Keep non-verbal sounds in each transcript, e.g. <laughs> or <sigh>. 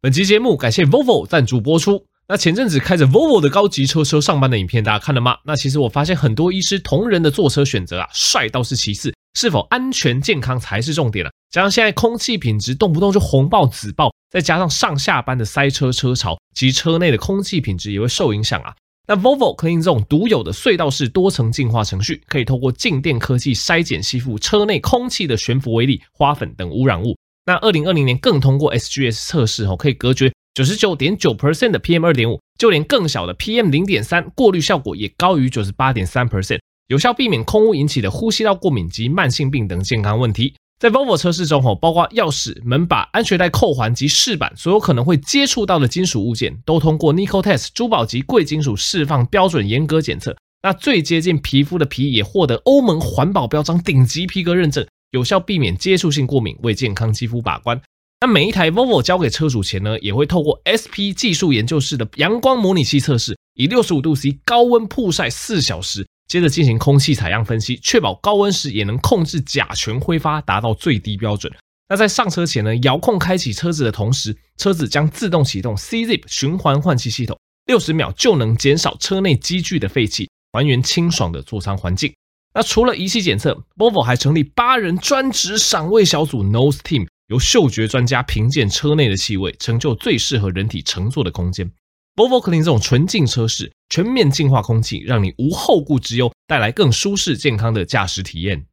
本期节目感谢 Volvo 赞助播出。那前阵子开着 Volvo 的高级车车上班的影片，大家看了吗？那其实我发现很多医师同仁的坐车选择啊，帅倒是其次，是否安全健康才是重点啊。加上现在空气品质动不动就红爆紫爆，再加上上下班的塞车车潮，及车内的空气品质也会受影响啊。那 Volvo Clean 这种独有的隧道式多层净化程序，可以透过静电科技筛减吸附车内空气的悬浮微粒、花粉等污染物。那二零二零年更通过 SGS 测试后，可以隔绝九十九点九 percent 的 PM 二点五，就连更小的 PM 零点三，过滤效果也高于九十八点三 percent，有效避免空污引起的呼吸道过敏及慢性病等健康问题。在 Volvo 测试中，吼，包括钥匙、门把、安全带扣环及饰板，所有可能会接触到的金属物件，都通过 Nickel Test 珠宝级贵金属释放标准严格检测。那最接近皮肤的皮也获得欧盟环保标章顶级皮革认证。有效避免接触性过敏，为健康肌肤把关。那每一台 Volvo 交给车主前呢，也会透过 SP 技术研究室的阳光模拟器测试，以六十五度 C 高温曝晒四小时，接着进行空气采样分析，确保高温时也能控制甲醛挥发达到最低标准。那在上车前呢，遥控开启车子的同时，车子将自动启动 CZIP 循环换气系统，六十秒就能减少车内积聚的废气，还原清爽的座舱环境。那除了仪器检测，Volvo 还成立八人专职赏味小组 Nose Team，由嗅觉专家评鉴车内的气味，成就最适合人体乘坐的空间。Volvo Clean 这种纯净车室，全面净化空气，让你无后顾之忧，带来更舒适健康的驾驶体验。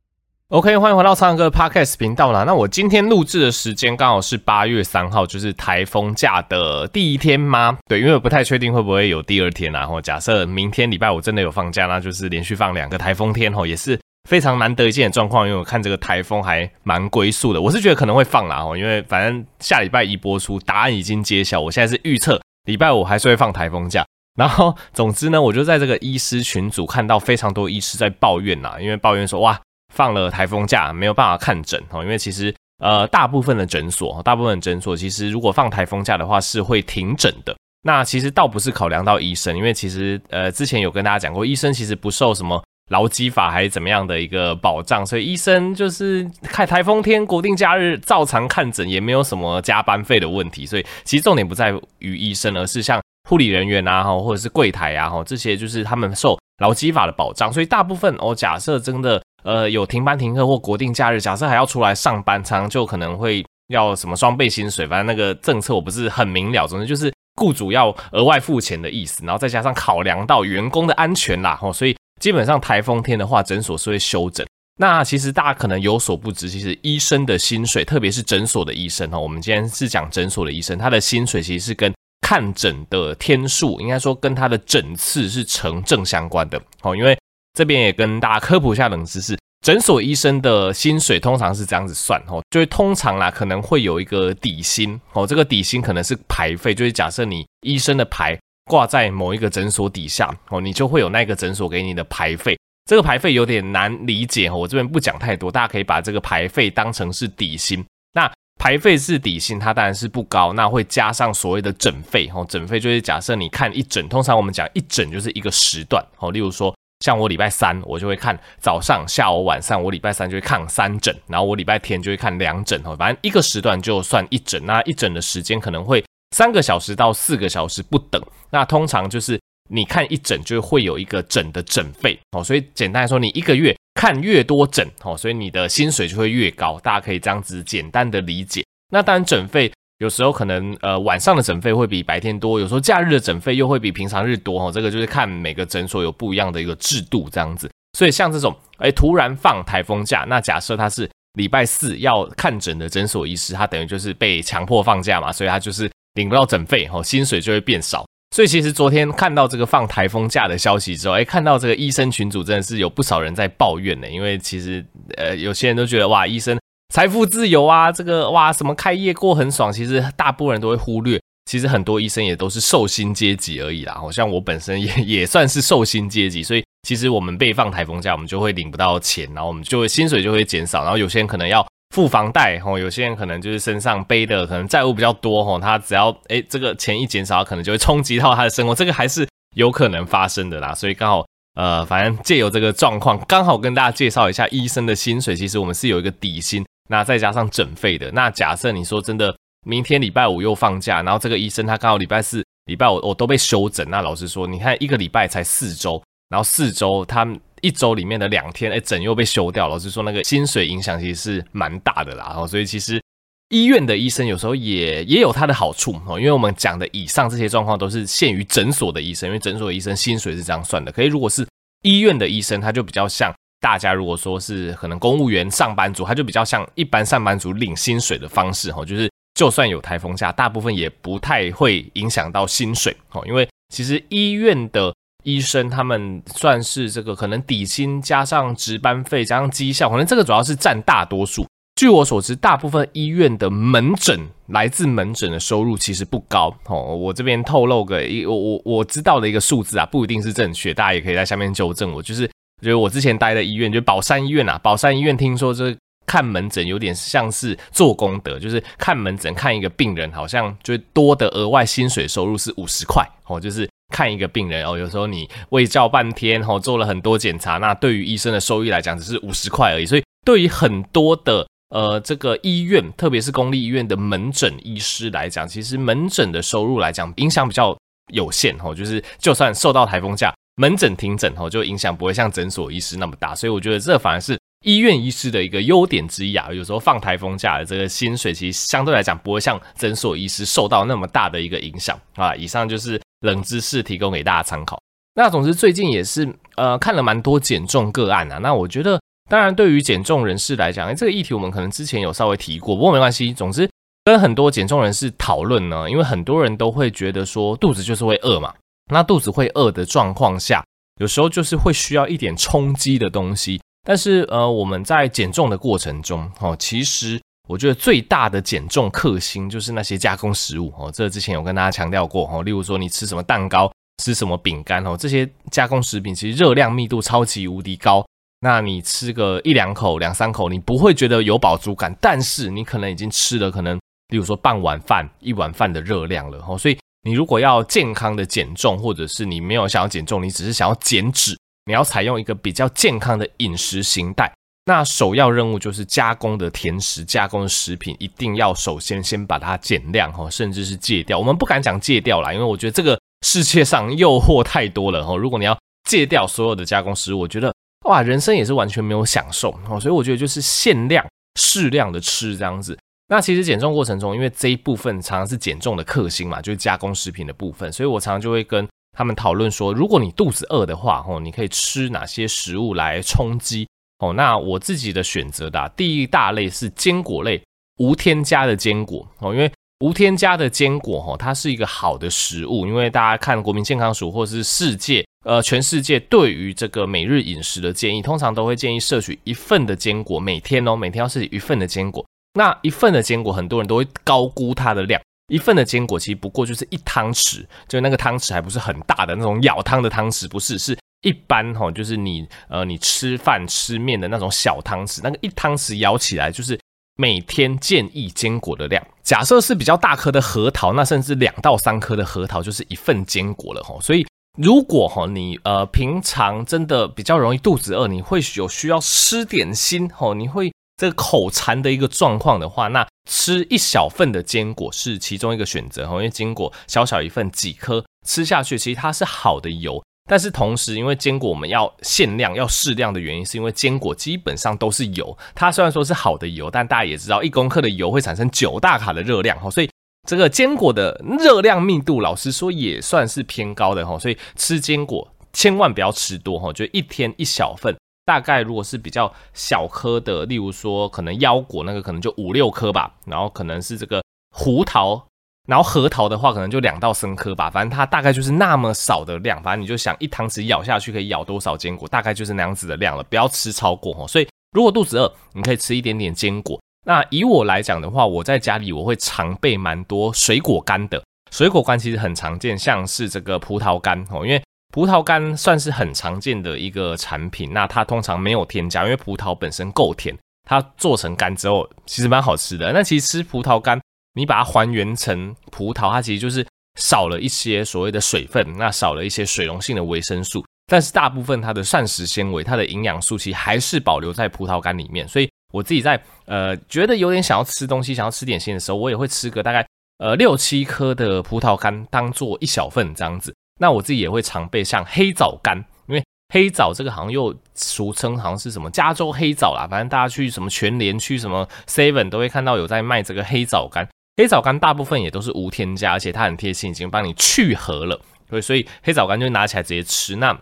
OK，欢迎回到苍蓝鸽 Podcast 频道啦。那我今天录制的时间刚好是八月三号，就是台风假的第一天吗？对，因为我不太确定会不会有第二天啊。然后假设明天礼拜五真的有放假，那就是连续放两个台风天吼，也是非常难得一见的状况。因为我看这个台风还蛮龟速的，我是觉得可能会放啦吼，因为反正下礼拜一播出，答案已经揭晓。我现在是预测礼拜五还是会放台风假。然后总之呢，我就在这个医师群组看到非常多医师在抱怨呐，因为抱怨说哇。放了台风假，没有办法看诊哦，因为其实呃，大部分的诊所，大部分诊所其实如果放台风假的话是会停诊的。那其实倒不是考量到医生，因为其实呃，之前有跟大家讲过，医生其实不受什么劳基法还是怎么样的一个保障，所以医生就是看台风天、国定假日照常看诊，也没有什么加班费的问题。所以其实重点不在于医生，而是像护理人员啊，或者是柜台啊，这些就是他们受劳基法的保障。所以大部分哦，假设真的。呃，有停班停课或国定假日，假设还要出来上班，常常就可能会要什么双倍薪水，反正那个政策我不是很明了，总之就是雇主要额外付钱的意思，然后再加上考量到员工的安全啦，吼，所以基本上台风天的话，诊所是会休诊。那其实大家可能有所不知，其实医生的薪水，特别是诊所的医生哈，我们今天是讲诊所的医生，他的薪水其实是跟看诊的天数，应该说跟他的诊次是成正相关的，哦，因为。这边也跟大家科普一下冷知识，诊所医生的薪水通常是这样子算哦，就是通常啦可能会有一个底薪哦，这个底薪可能是牌费，就是假设你医生的牌挂在某一个诊所底下哦，你就会有那个诊所给你的牌费。这个牌费有点难理解哦，我这边不讲太多，大家可以把这个牌费当成是底薪。那牌费是底薪，它当然是不高，那会加上所谓的诊费哦，诊费就是假设你看一诊，通常我们讲一诊就是一个时段哦，例如说。像我礼拜三我就会看早上、下午、晚上，我礼拜三就会看三诊，然后我礼拜天就会看两诊哦，反正一个时段就算一诊，那一诊的时间可能会三个小时到四个小时不等。那通常就是你看一诊就会有一个诊的诊费哦，所以简单来说，你一个月看越多诊哦，所以你的薪水就会越高。大家可以这样子简单的理解。那当然诊费。有时候可能呃晚上的诊费会比白天多，有时候假日的诊费又会比平常日多哈，这个就是看每个诊所有不一样的一个制度这样子。所以像这种哎突然放台风假，那假设他是礼拜四要看诊的诊所医师，他等于就是被强迫放假嘛，所以他就是领不到诊费哈，薪水就会变少。所以其实昨天看到这个放台风假的消息之后，哎看到这个医生群组真的是有不少人在抱怨呢，因为其实呃有些人都觉得哇医生。财富自由啊，这个哇，什么开业过很爽，其实大部分人都会忽略。其实很多医生也都是受薪阶级而已啦。好像我本身也 <laughs> 也算是受薪阶级，所以其实我们被放台风假，我们就会领不到钱，然后我们就会薪水就会减少。然后有些人可能要付房贷，吼，有些人可能就是身上背的可能债务比较多，吼，他只要哎这个钱一减少，可能就会冲击到他的生活，这个还是有可能发生的啦。所以刚好。呃，反正借由这个状况，刚好跟大家介绍一下医生的薪水。其实我们是有一个底薪，那再加上诊费的。那假设你说真的明天礼拜五又放假，然后这个医生他刚好礼拜四、礼拜五我都被休诊。那老实说，你看一个礼拜才四周，然后四周他一周里面的两天，哎，诊又被休掉。老实说，那个薪水影响其实是蛮大的啦。哦，所以其实医院的医生有时候也也有他的好处哦，因为我们讲的以上这些状况都是限于诊所的医生，因为诊所的医生薪水是这样算的。可以如果是医院的医生，他就比较像。大家如果说是可能公务员上班族，他就比较像一般上班族领薪水的方式哈，就是就算有台风假，大部分也不太会影响到薪水哦，因为其实医院的医生他们算是这个可能底薪加上值班费加上绩效，可能这个主要是占大多数。据我所知，大部分医院的门诊来自门诊的收入其实不高哦。我这边透露个一我我我知道的一个数字啊，不一定是正确，大家也可以在下面纠正我，就是。就是我之前待的医院，就宝山医院啊。宝山医院听说这看门诊有点像是做功德，就是看门诊看一个病人，好像就多的额外薪水收入是五十块哦。就是看一个病人哦，有时候你喂叫半天哦，做了很多检查，那对于医生的收益来讲只是五十块而已。所以对于很多的呃这个医院，特别是公立医院的门诊医师来讲，其实门诊的收入来讲影响比较有限哦。就是就算受到台风假。门诊停诊哦，就影响不会像诊所医师那么大，所以我觉得这反而是医院医师的一个优点之一啊。有时候放台风假的这个薪水，其实相对来讲不会像诊所医师受到那么大的一个影响啊。以上就是冷知识，提供给大家参考。那总之最近也是呃看了蛮多减重个案啊。那我觉得，当然对于减重人士来讲，欸，这个议题我们可能之前有稍微提过，不过没关系。总之跟很多减重人士讨论呢，因为很多人都会觉得说肚子就是会饿嘛。那肚子会饿的状况下，有时候就是会需要一点充饥的东西。但是呃，我们在减重的过程中，哦，其实我觉得最大的减重克星就是那些加工食物哦。这之前有跟大家强调过哦，例如说你吃什么蛋糕，吃什么饼干哦，这些加工食品其实热量密度超级无敌高。那你吃个一两口、两三口，你不会觉得有饱足感，但是你可能已经吃了可能，例如说半碗饭、一碗饭的热量了哦，所以。你如果要健康的减重，或者是你没有想要减重，你只是想要减脂，你要采用一个比较健康的饮食型态，那首要任务就是加工的甜食、加工的食品，一定要首先先把它减量哈，甚至是戒掉。我们不敢讲戒掉啦，因为我觉得这个世界上诱惑太多了哈。如果你要戒掉所有的加工食物，我觉得哇，人生也是完全没有享受哦。所以我觉得就是限量、适量的吃这样子。那其实减重过程中，因为这一部分常常是减重的克星嘛，就是加工食品的部分，所以我常常就会跟他们讨论说，如果你肚子饿的话，哦，你可以吃哪些食物来充饥？哦，那我自己的选择的第一大类是坚果类，无添加的坚果哦，因为无添加的坚果哈，它是一个好的食物，因为大家看国民健康署或是世界呃全世界对于这个每日饮食的建议，通常都会建议摄取一份的坚果，每天哦，每天要摄取一份的坚果。那一份的坚果，很多人都会高估它的量。一份的坚果其实不过就是一汤匙，就那个汤匙还不是很大的那种舀汤的汤匙，不是，是一般哈，就是你呃你吃饭吃面的那种小汤匙，那个一汤匙舀起来就是每天建议坚果的量。假设是比较大颗的核桃，那甚至两到三颗的核桃就是一份坚果了吼。所以如果哈你呃平常真的比较容易肚子饿，你会有需要吃点心吼，你会。这个口馋的一个状况的话，那吃一小份的坚果是其中一个选择哈，因为坚果小小一份，几颗吃下去，其实它是好的油。但是同时，因为坚果我们要限量、要适量的原因，是因为坚果基本上都是油。它虽然说是好的油，但大家也知道，一公克的油会产生九大卡的热量哈，所以这个坚果的热量密度，老实说也算是偏高的哈。所以吃坚果千万不要吃多哈，就一天一小份。大概如果是比较小颗的，例如说可能腰果那个可能就五六颗吧，然后可能是这个胡桃，然后核桃的话可能就两到三颗吧，反正它大概就是那么少的量，反正你就想一汤匙咬下去可以咬多少坚果，大概就是那样子的量了，不要吃超过哦。所以如果肚子饿，你可以吃一点点坚果。那以我来讲的话，我在家里我会常备蛮多水果干的，水果干其实很常见，像是这个葡萄干哦，因为。葡萄干算是很常见的一个产品，那它通常没有添加，因为葡萄本身够甜，它做成干之后其实蛮好吃的。那其实吃葡萄干，你把它还原成葡萄，它其实就是少了一些所谓的水分，那少了一些水溶性的维生素，但是大部分它的膳食纤维、它的营养素其实还是保留在葡萄干里面。所以我自己在呃觉得有点想要吃东西、想要吃点心的时候，我也会吃个大概呃六七颗的葡萄干，当做一小份这样子。那我自己也会常备像黑枣干，因为黑枣这个好像又俗称好像是什么加州黑枣啦，反正大家去什么全联、去什么 Seven 都会看到有在卖这个黑枣干。黑枣干大部分也都是无添加，而且它很贴心，已经帮你去核了。对，所以黑枣干就拿起来直接吃。那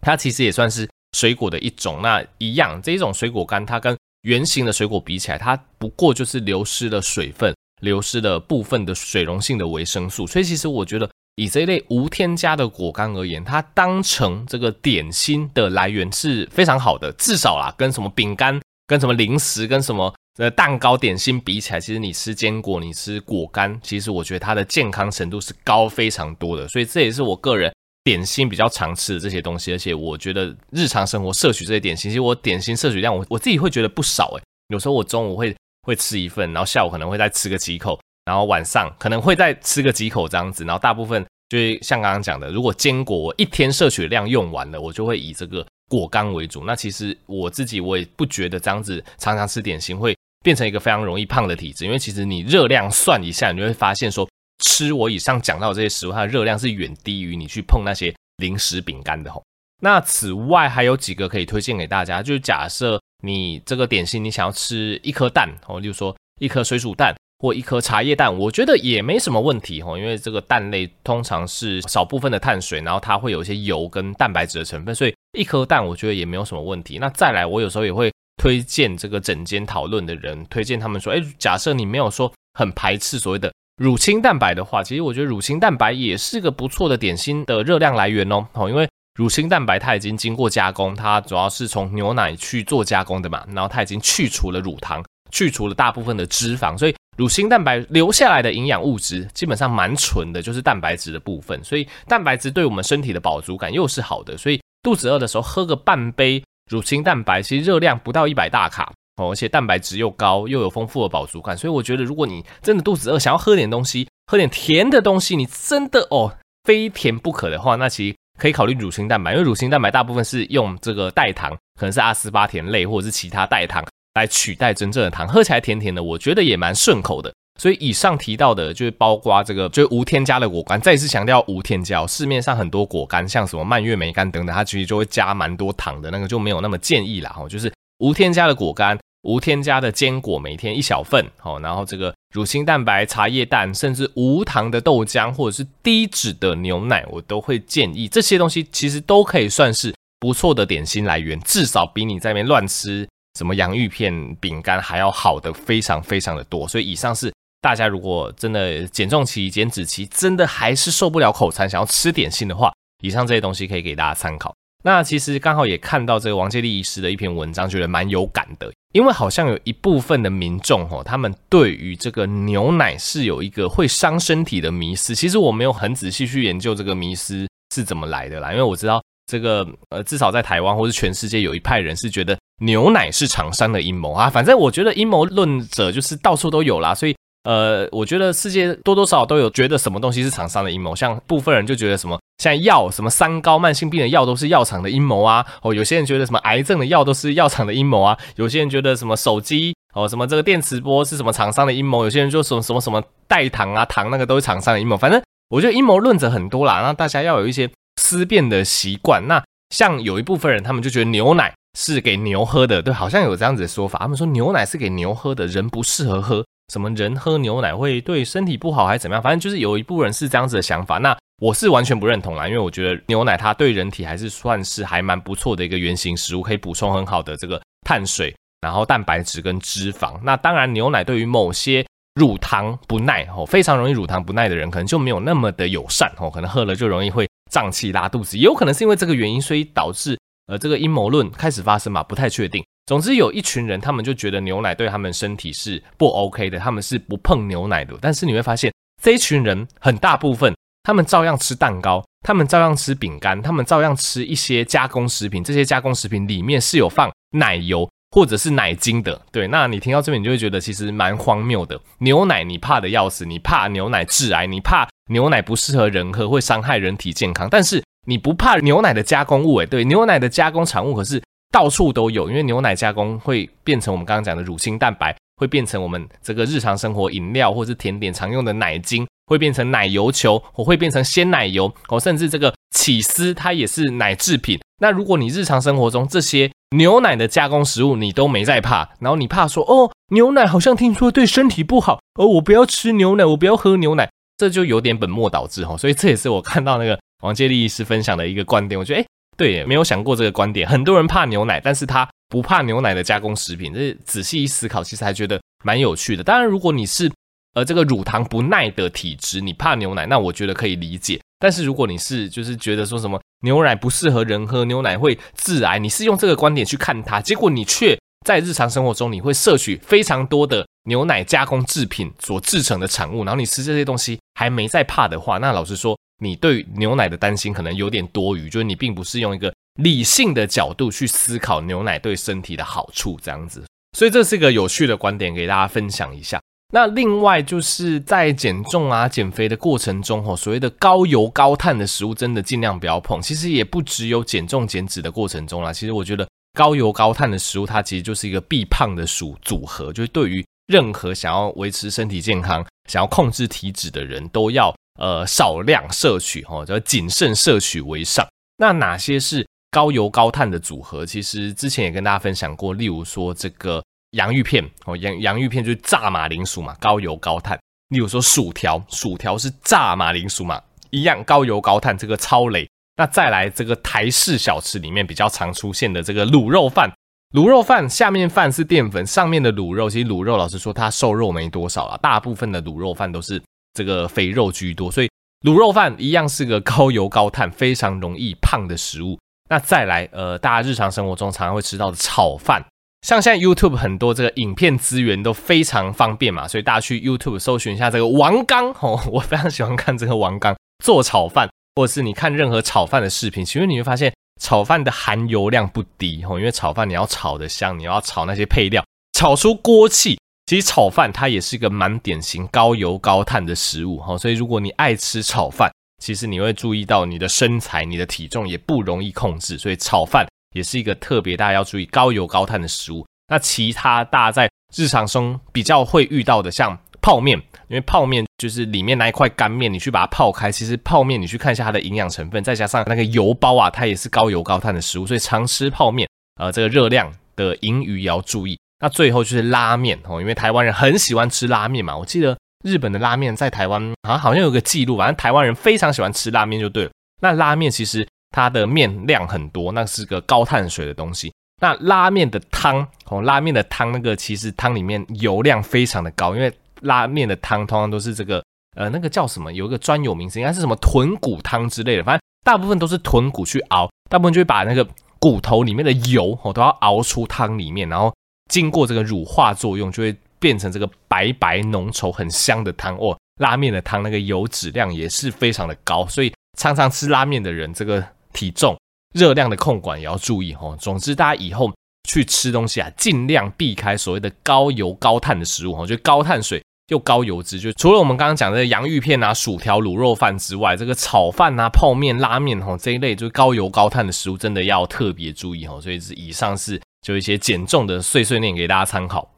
它其实也算是水果的一种。那一样，这一种水果干，它跟圆形的水果比起来，它不过就是流失了水分，流失了部分的水溶性的维生素。所以其实我觉得，以这一类无添加的果干而言，它当成这个点心的来源是非常好的。至少啦，跟什么饼干、跟什么零食、跟什么。呃，蛋糕点心比起来，其实你吃坚果，你吃果干，其实我觉得它的健康程度是高非常多的。所以这也是我个人点心比较常吃的这些东西。而且我觉得日常生活摄取这些点心，其实我点心摄取量，我我自己会觉得不少诶。有时候我中午会会吃一份，然后下午可能会再吃个几口，然后晚上可能会再吃个几口这样子。然后大部分就是像刚刚讲的，如果坚果我一天摄取量用完了，我就会以这个果干为主。那其实我自己我也不觉得这样子常常吃点心会。变成一个非常容易胖的体质，因为其实你热量算一下，你就会发现说，吃我以上讲到这些食物，它的热量是远低于你去碰那些零食饼干的吼。那此外还有几个可以推荐给大家，就是假设你这个点心你想要吃一颗蛋哦，例如说一颗水煮蛋或一颗茶叶蛋，我觉得也没什么问题哈，因为这个蛋类通常是少部分的碳水，然后它会有一些油跟蛋白质的成分，所以一颗蛋我觉得也没有什么问题。那再来，我有时候也会。推荐这个整间讨论的人，推荐他们说，诶，假设你没有说很排斥所谓的乳清蛋白的话，其实我觉得乳清蛋白也是个不错的点心的热量来源哦。因为乳清蛋白它已经经过加工，它主要是从牛奶去做加工的嘛，然后它已经去除了乳糖，去除了大部分的脂肪，所以乳清蛋白留下来的营养物质基本上蛮纯的，就是蛋白质的部分。所以蛋白质对我们身体的饱足感又是好的，所以肚子饿的时候喝个半杯。乳清蛋白其实热量不到一百大卡哦，而且蛋白质又高，又有丰富的饱足感，所以我觉得如果你真的肚子饿，想要喝点东西，喝点甜的东西，你真的哦非甜不可的话，那其实可以考虑乳清蛋白，因为乳清蛋白大部分是用这个代糖，可能是阿斯巴甜类或者是其他代糖来取代真正的糖，喝起来甜甜的，我觉得也蛮顺口的。所以以上提到的，就是包括这个，就是无添加的果干。再一次强调无添加，市面上很多果干，像什么蔓越莓干等等，它其实就会加蛮多糖的，那个就没有那么建议啦。哈，就是无添加的果干，无添加的坚果，每天一小份。好，然后这个乳清蛋白、茶叶蛋，甚至无糖的豆浆，或者是低脂的牛奶，我都会建议这些东西，其实都可以算是不错的点心来源，至少比你在那边乱吃什么洋芋片、饼干还要好的非常非常的多。所以以上是。大家如果真的减重期、减脂期，真的还是受不了口馋，想要吃点心的话，以上这些东西可以给大家参考。那其实刚好也看到这个王介利医师的一篇文章，觉得蛮有感的，因为好像有一部分的民众哦，他们对于这个牛奶是有一个会伤身体的迷思。其实我没有很仔细去研究这个迷思是怎么来的啦，因为我知道这个呃，至少在台湾或是全世界有一派人是觉得牛奶是厂商的阴谋啊。反正我觉得阴谋论者就是到处都有啦，所以。呃，我觉得世界多多少少都有觉得什么东西是厂商的阴谋，像部分人就觉得什么现在药什么三高慢性病的药都是药厂的阴谋啊，哦，有些人觉得什么癌症的药都是药厂的阴谋啊，有些人觉得什么手机哦什么这个电磁波是什么厂商的阴谋，有些人就什么什么什么代糖啊糖那个都是厂商的阴谋，反正我觉得阴谋论者很多啦，那大家要有一些思辨的习惯。那像有一部分人，他们就觉得牛奶是给牛喝的，对，好像有这样子的说法，他们说牛奶是给牛喝的，人不适合喝。什么人喝牛奶会对身体不好还是怎么样？反正就是有一部分人是这样子的想法，那我是完全不认同啦，因为我觉得牛奶它对人体还是算是还蛮不错的一个原型食物，可以补充很好的这个碳水，然后蛋白质跟脂肪。那当然，牛奶对于某些乳糖不耐哦，非常容易乳糖不耐的人，可能就没有那么的友善哦，可能喝了就容易会胀气拉肚子，也有可能是因为这个原因，所以导致呃这个阴谋论开始发生嘛，不太确定。总之，有一群人，他们就觉得牛奶对他们身体是不 OK 的，他们是不碰牛奶的。但是你会发现，这一群人很大部分，他们照样吃蛋糕，他们照样吃饼干，他们照样吃一些加工食品。这些加工食品里面是有放奶油或者是奶精的。对，那你听到这边，你就会觉得其实蛮荒谬的。牛奶你怕的要死，你怕牛奶致癌，你怕牛奶不适合人喝，会伤害人体健康。但是你不怕牛奶的加工物，诶，对，牛奶的加工产物可是。到处都有，因为牛奶加工会变成我们刚刚讲的乳清蛋白，会变成我们这个日常生活饮料或是甜点常用的奶精，会变成奶油球，或会变成鲜奶油，哦，甚至这个起司它也是奶制品。那如果你日常生活中这些牛奶的加工食物你都没在怕，然后你怕说哦，牛奶好像听说对身体不好，哦我不要吃牛奶，我不要喝牛奶，这就有点本末倒置哈。所以这也是我看到那个王介利医师分享的一个观点，我觉得诶对，没有想过这个观点。很多人怕牛奶，但是他不怕牛奶的加工食品。这仔细一思考，其实还觉得蛮有趣的。当然，如果你是呃这个乳糖不耐的体质，你怕牛奶，那我觉得可以理解。但是如果你是就是觉得说什么牛奶不适合人喝，牛奶会致癌，你是用这个观点去看它，结果你却在日常生活中你会摄取非常多的牛奶加工制品所制成的产物，然后你吃这些东西还没在怕的话，那老实说。你对牛奶的担心可能有点多余，就是你并不是用一个理性的角度去思考牛奶对身体的好处这样子，所以这是一个有趣的观点，给大家分享一下。那另外就是在减重啊、减肥的过程中，吼，所谓的高油高碳的食物，真的尽量不要碰。其实也不只有减重减脂的过程中啦，其实我觉得高油高碳的食物，它其实就是一个必胖的组组合，就是对于任何想要维持身体健康、想要控制体脂的人都要。呃，少量摄取哦，叫谨慎摄取为上。那哪些是高油高碳的组合？其实之前也跟大家分享过，例如说这个洋芋片哦，洋洋芋片就是炸马铃薯嘛，高油高碳。例如说薯条，薯条是炸马铃薯嘛，一样高油高碳，这个超雷。那再来这个台式小吃里面比较常出现的这个卤肉饭，卤肉饭下面饭是淀粉，上面的卤肉，其实卤肉老实说它瘦肉没多少啦，大部分的卤肉饭都是。这个肥肉居多，所以卤肉饭一样是个高油高碳、非常容易胖的食物。那再来，呃，大家日常生活中常常会吃到的炒饭，像现在 YouTube 很多这个影片资源都非常方便嘛，所以大家去 YouTube 搜寻一下这个王刚 <laughs> 哦，我非常喜欢看这个王刚做炒饭，或者是你看任何炒饭的视频，其实你会发现炒饭的含油量不低哦，因为炒饭你要炒得香，你要炒那些配料，炒出锅气。其实炒饭它也是一个蛮典型高油高碳的食物哈，所以如果你爱吃炒饭，其实你会注意到你的身材、你的体重也不容易控制，所以炒饭也是一个特别大家要注意高油高碳的食物。那其他大家在日常中比较会遇到的，像泡面，因为泡面就是里面那一块干面，你去把它泡开，其实泡面你去看一下它的营养成分，再加上那个油包啊，它也是高油高碳的食物，所以常吃泡面，呃，这个热量的盈余也要注意。那最后就是拉面哦，因为台湾人很喜欢吃拉面嘛。我记得日本的拉面在台湾好像好像有个记录，反正台湾人非常喜欢吃拉面就对了。那拉面其实它的面量很多，那是个高碳水的东西。那拉面的汤哦，拉面的汤那个其实汤里面油量非常的高，因为拉面的汤通常都是这个呃那个叫什么，有一个专有名词，应该是什么豚骨汤之类的。反正大部分都是豚骨去熬，大部分就会把那个骨头里面的油哦都要熬出汤里面，然后。经过这个乳化作用，就会变成这个白白浓稠、很香的汤哦。拉面的汤那个油脂量也是非常的高，所以常常吃拉面的人，这个体重、热量的控管也要注意哦。总之，大家以后去吃东西啊，尽量避开所谓的高油高碳的食物哦，就高碳水又高油脂。就除了我们刚刚讲的洋芋片啊、薯条、卤肉饭之外，这个炒饭啊、泡面、拉面哦这一类，就是高油高碳的食物，真的要特别注意哦。所以是以上是。就一些减重的碎碎念给大家参考。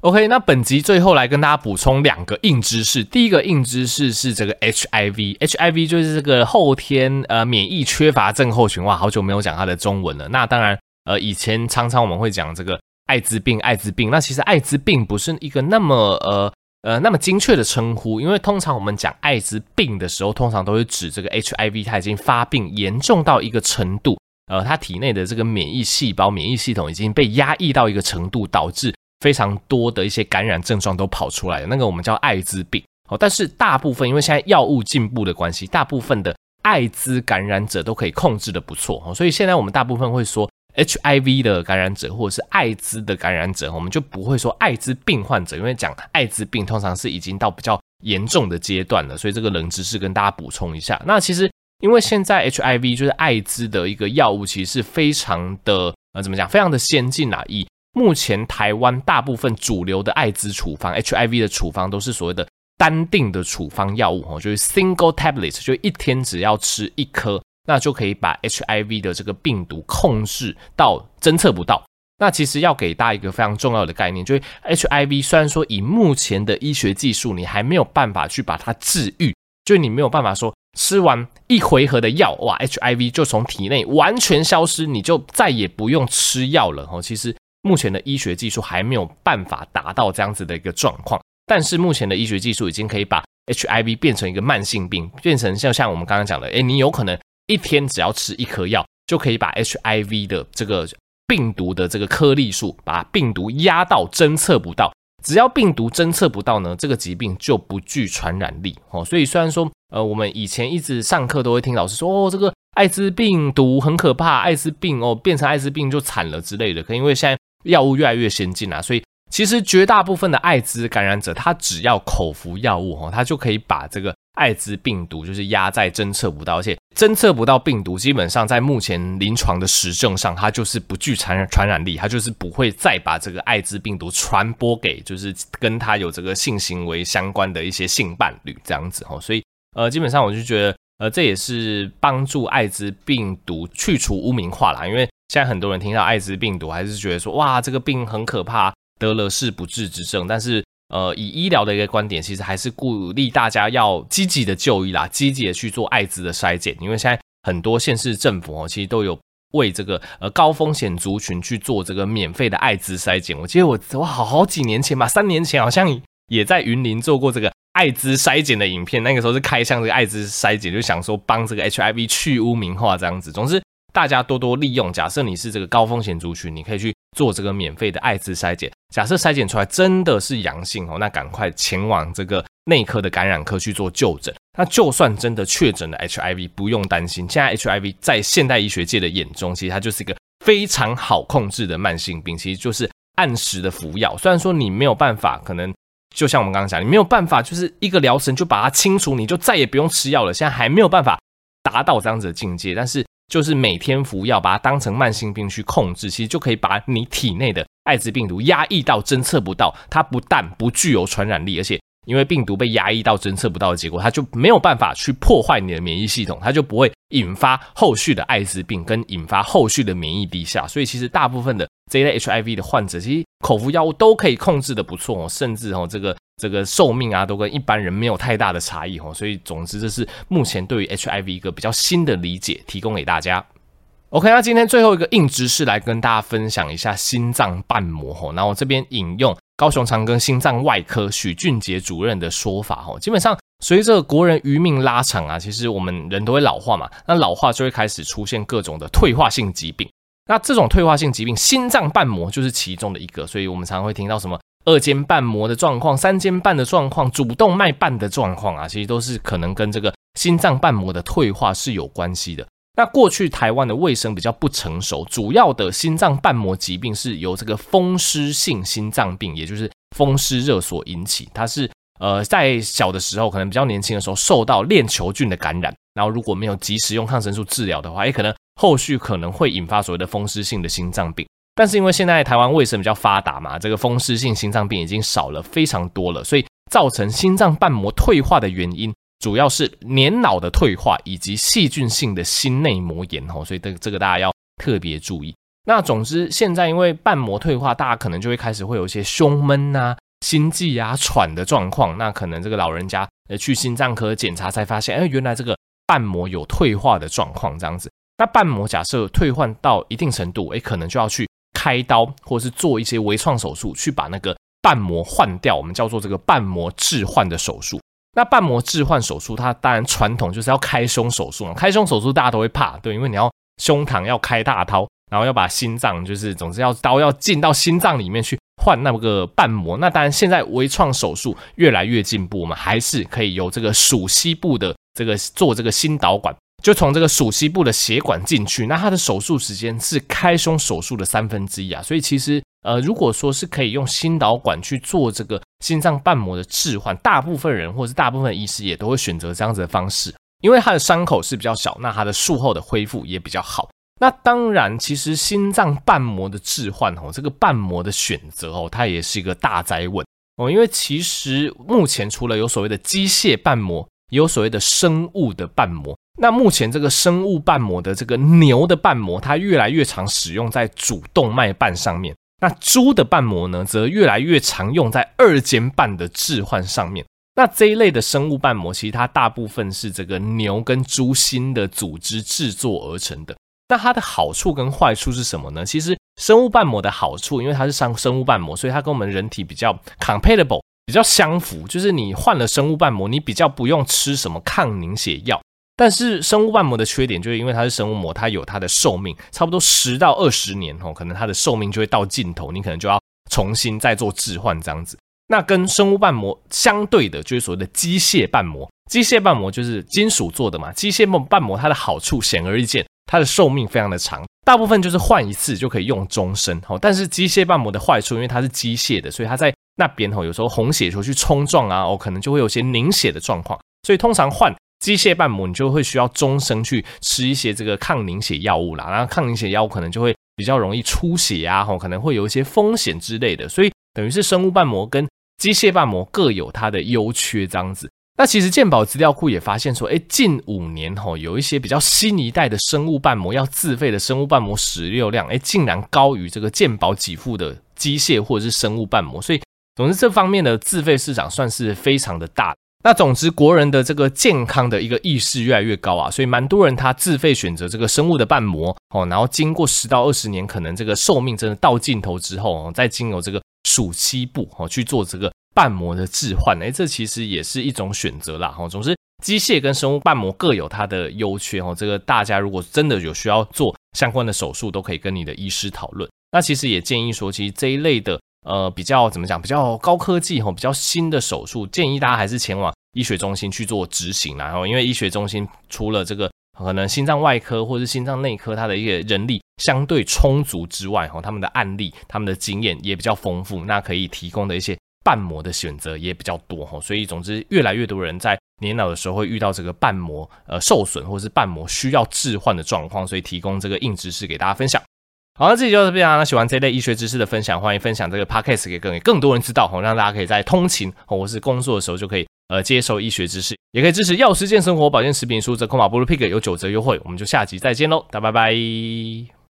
OK，那本集最后来跟大家补充两个硬知识。第一个硬知识是这个 HIV，HIV 就是这个后天呃免疫缺乏症候群。哇，好久没有讲它的中文了。那当然，呃，以前常常我们会讲这个艾滋病，艾滋病。那其实艾滋病不是一个那么呃呃那么精确的称呼，因为通常我们讲艾滋病的时候，通常都会指这个 HIV 它已经发病严重到一个程度。呃，他体内的这个免疫细胞、免疫系统已经被压抑到一个程度，导致非常多的一些感染症状都跑出来了。那个我们叫艾滋病。哦，但是大部分因为现在药物进步的关系，大部分的艾滋感染者都可以控制的不错。哦，所以现在我们大部分会说 HIV 的感染者或者是艾滋的感染者，我们就不会说艾滋病患者，因为讲艾滋病通常是已经到比较严重的阶段了。所以这个冷知识跟大家补充一下。那其实。因为现在 HIV 就是艾滋的一个药物，其实是非常的呃，怎么讲，非常的先进啦。以目前台湾大部分主流的艾滋处方，HIV 的处方都是所谓的单定的处方药物哦，就是 single tablet，就一天只要吃一颗那就可以把 HIV 的这个病毒控制到侦测不到。那其实要给大家一个非常重要的概念，就是 HIV 虽然说以目前的医学技术，你还没有办法去把它治愈，就你没有办法说吃完一回合的药，哇，HIV 就从体内完全消失，你就再也不用吃药了。哦，其实目前的医学技术还没有办法达到这样子的一个状况，但是目前的医学技术已经可以把 HIV 变成一个慢性病，变成像像我们刚刚讲的，诶，你有可能一天只要吃一颗药，就可以把 HIV 的这个。病毒的这个颗粒数，把病毒压到侦测不到。只要病毒侦测不到呢，这个疾病就不具传染力哦。所以虽然说，呃，我们以前一直上课都会听老师说，哦，这个艾滋病毒很可怕，艾滋病哦，变成艾滋病就惨了之类的。可因为现在药物越来越先进啊，所以其实绝大部分的艾滋感染者，他只要口服药物哦，他就可以把这个。艾滋病毒就是压在侦测不到，而且侦测不到病毒，基本上在目前临床的实证上，它就是不具传染传染力，它就是不会再把这个艾滋病毒传播给就是跟他有这个性行为相关的一些性伴侣这样子哦，所以呃，基本上我就觉得呃，这也是帮助艾滋病毒去除污名化啦，因为现在很多人听到艾滋病毒还是觉得说哇，这个病很可怕，得了是不治之症，但是。呃，以医疗的一个观点，其实还是鼓励大家要积极的就医啦，积极的去做艾滋的筛检，因为现在很多县市政府哦，其实都有为这个呃高风险族群去做这个免费的艾滋筛检。我记得我我好好几年前吧，三年前好像也在云林做过这个艾滋筛检的影片，那个时候是开箱这个艾滋筛检，就想说帮这个 HIV 去污名化这样子。总之。大家多多利用。假设你是这个高风险族群，你可以去做这个免费的艾滋筛检。假设筛检出来真的是阳性哦，那赶快前往这个内科的感染科去做就诊。那就算真的确诊了 HIV，不用担心。现在 HIV 在现代医学界的眼中，其实它就是一个非常好控制的慢性病，其实就是按时的服药。虽然说你没有办法，可能就像我们刚刚讲，你没有办法就是一个疗程就把它清除，你就再也不用吃药了。现在还没有办法达到这样子的境界，但是。就是每天服药，把它当成慢性病去控制，其实就可以把你体内的艾滋病毒压抑到侦测不到。它不但不具有传染力，而且因为病毒被压抑到侦测不到的结果，它就没有办法去破坏你的免疫系统，它就不会引发后续的艾滋病跟引发后续的免疫低下。所以其实大部分的这一类 HIV 的患者，其实口服药物都可以控制的不错哦，甚至哦这个。这个寿命啊，都跟一般人没有太大的差异哦，所以总之这是目前对于 HIV 一个比较新的理解，提供给大家。OK，那今天最后一个硬知识来跟大家分享一下心脏瓣膜哦。那我这边引用高雄长庚心脏外科许俊杰主任的说法哦，基本上随着国人余命拉长啊，其实我们人都会老化嘛，那老化就会开始出现各种的退化性疾病。那这种退化性疾病，心脏瓣膜就是其中的一个，所以我们常会听到什么。二尖瓣膜的状况、三尖瓣的状况、主动脉瓣的状况啊，其实都是可能跟这个心脏瓣膜的退化是有关系的。那过去台湾的卫生比较不成熟，主要的心脏瓣膜疾病是由这个风湿性心脏病，也就是风湿热所引起。它是呃在小的时候，可能比较年轻的时候受到链球菌的感染，然后如果没有及时用抗生素治疗的话，也可能后续可能会引发所谓的风湿性的心脏病。但是因为现在台湾卫生比较发达嘛，这个风湿性心脏病已经少了非常多了，所以造成心脏瓣膜退化的原因主要是年老的退化以及细菌性的心内膜炎哦，所以这这个大家要特别注意。那总之现在因为瓣膜退化，大家可能就会开始会有一些胸闷啊、心悸啊、喘的状况，那可能这个老人家呃去心脏科检查才发现，哎，原来这个瓣膜有退化的状况这样子。那瓣膜假设退换到一定程度，哎，可能就要去。开刀或者是做一些微创手术，去把那个瓣膜换掉，我们叫做这个瓣膜置换的手术。那瓣膜置换手术，它当然传统就是要开胸手术嘛。开胸手术大家都会怕，对，因为你要胸膛要开大刀，然后要把心脏，就是总之要刀要进到心脏里面去换那个瓣膜。那当然现在微创手术越来越进步，我们还是可以有这个属膝部的这个做这个心导管。就从这个属膝部的血管进去，那它的手术时间是开胸手术的三分之一啊，所以其实呃，如果说是可以用心导管去做这个心脏瓣膜的置换，大部分人或是大部分医师也都会选择这样子的方式，因为它的伤口是比较小，那它的术后的恢复也比较好。那当然，其实心脏瓣膜的置换哦，这个瓣膜的选择哦，它也是一个大灾问哦，因为其实目前除了有所谓的机械瓣膜，也有所谓的生物的瓣膜。那目前这个生物瓣膜的这个牛的瓣膜，它越来越常使用在主动脉瓣上面。那猪的瓣膜呢，则越来越常用在二尖瓣的置换上面。那这一类的生物瓣膜，其实它大部分是这个牛跟猪心的组织制作而成的。那它的好处跟坏处是什么呢？其实生物瓣膜的好处，因为它是上生物瓣膜，所以它跟我们人体比较 compatible，比较相符。就是你换了生物瓣膜，你比较不用吃什么抗凝血药。但是生物瓣膜的缺点，就是因为它是生物膜，它有它的寿命，差不多十到二十年哦，可能它的寿命就会到尽头，你可能就要重新再做置换这样子。那跟生物瓣膜相对的，就是所谓的机械瓣膜。机械瓣膜就是金属做的嘛，机械膜瓣膜它的好处显而易见。它的寿命非常的长，大部分就是换一次就可以用终身。吼，但是机械瓣膜的坏处，因为它是机械的，所以它在那边吼，有时候红血球去冲撞啊，哦，可能就会有些凝血的状况。所以通常换机械瓣膜，你就会需要终生去吃一些这个抗凝血药物啦。然后抗凝血药物可能就会比较容易出血啊，吼，可能会有一些风险之类的。所以等于是生物瓣膜跟机械瓣膜各有它的优缺，这样子。那其实健保资料库也发现说，哎，近五年吼，有一些比较新一代的生物瓣膜要自费的生物瓣膜使用量，哎，竟然高于这个健保给付的机械或者是生物瓣膜，所以总之这方面的自费市场算是非常的大。那总之国人的这个健康的一个意识越来越高啊，所以蛮多人他自费选择这个生物的瓣膜哦，然后经过十到二十年，可能这个寿命真的到尽头之后哦，再经由这个暑期部哦去做这个。瓣膜的置换，哎，这其实也是一种选择啦。哈，总之，机械跟生物瓣膜各有它的优缺。哦，这个大家如果真的有需要做相关的手术，都可以跟你的医师讨论。那其实也建议说，其实这一类的呃比较怎么讲，比较高科技哈，比较新的手术，建议大家还是前往医学中心去做执行啦。然后，因为医学中心除了这个可能心脏外科或者是心脏内科，它的一个人力相对充足之外，哈，他们的案例、他们的经验也比较丰富，那可以提供的一些。瓣膜的选择也比较多哈，所以总之越来越多人在年老的时候会遇到这个瓣膜呃受损或者是瓣膜需要置换的状况，所以提供这个硬知识给大家分享。好，那这里就是非常喜欢这类医学知识的分享，欢迎分享这个 podcast 给更更多人知道哈，让大家可以在通勤或是工作的时候就可以呃接受医学知识，也可以支持药师健生活保健食品输入空马布鲁 pig 有九折优惠，我们就下集再见喽，大家拜拜。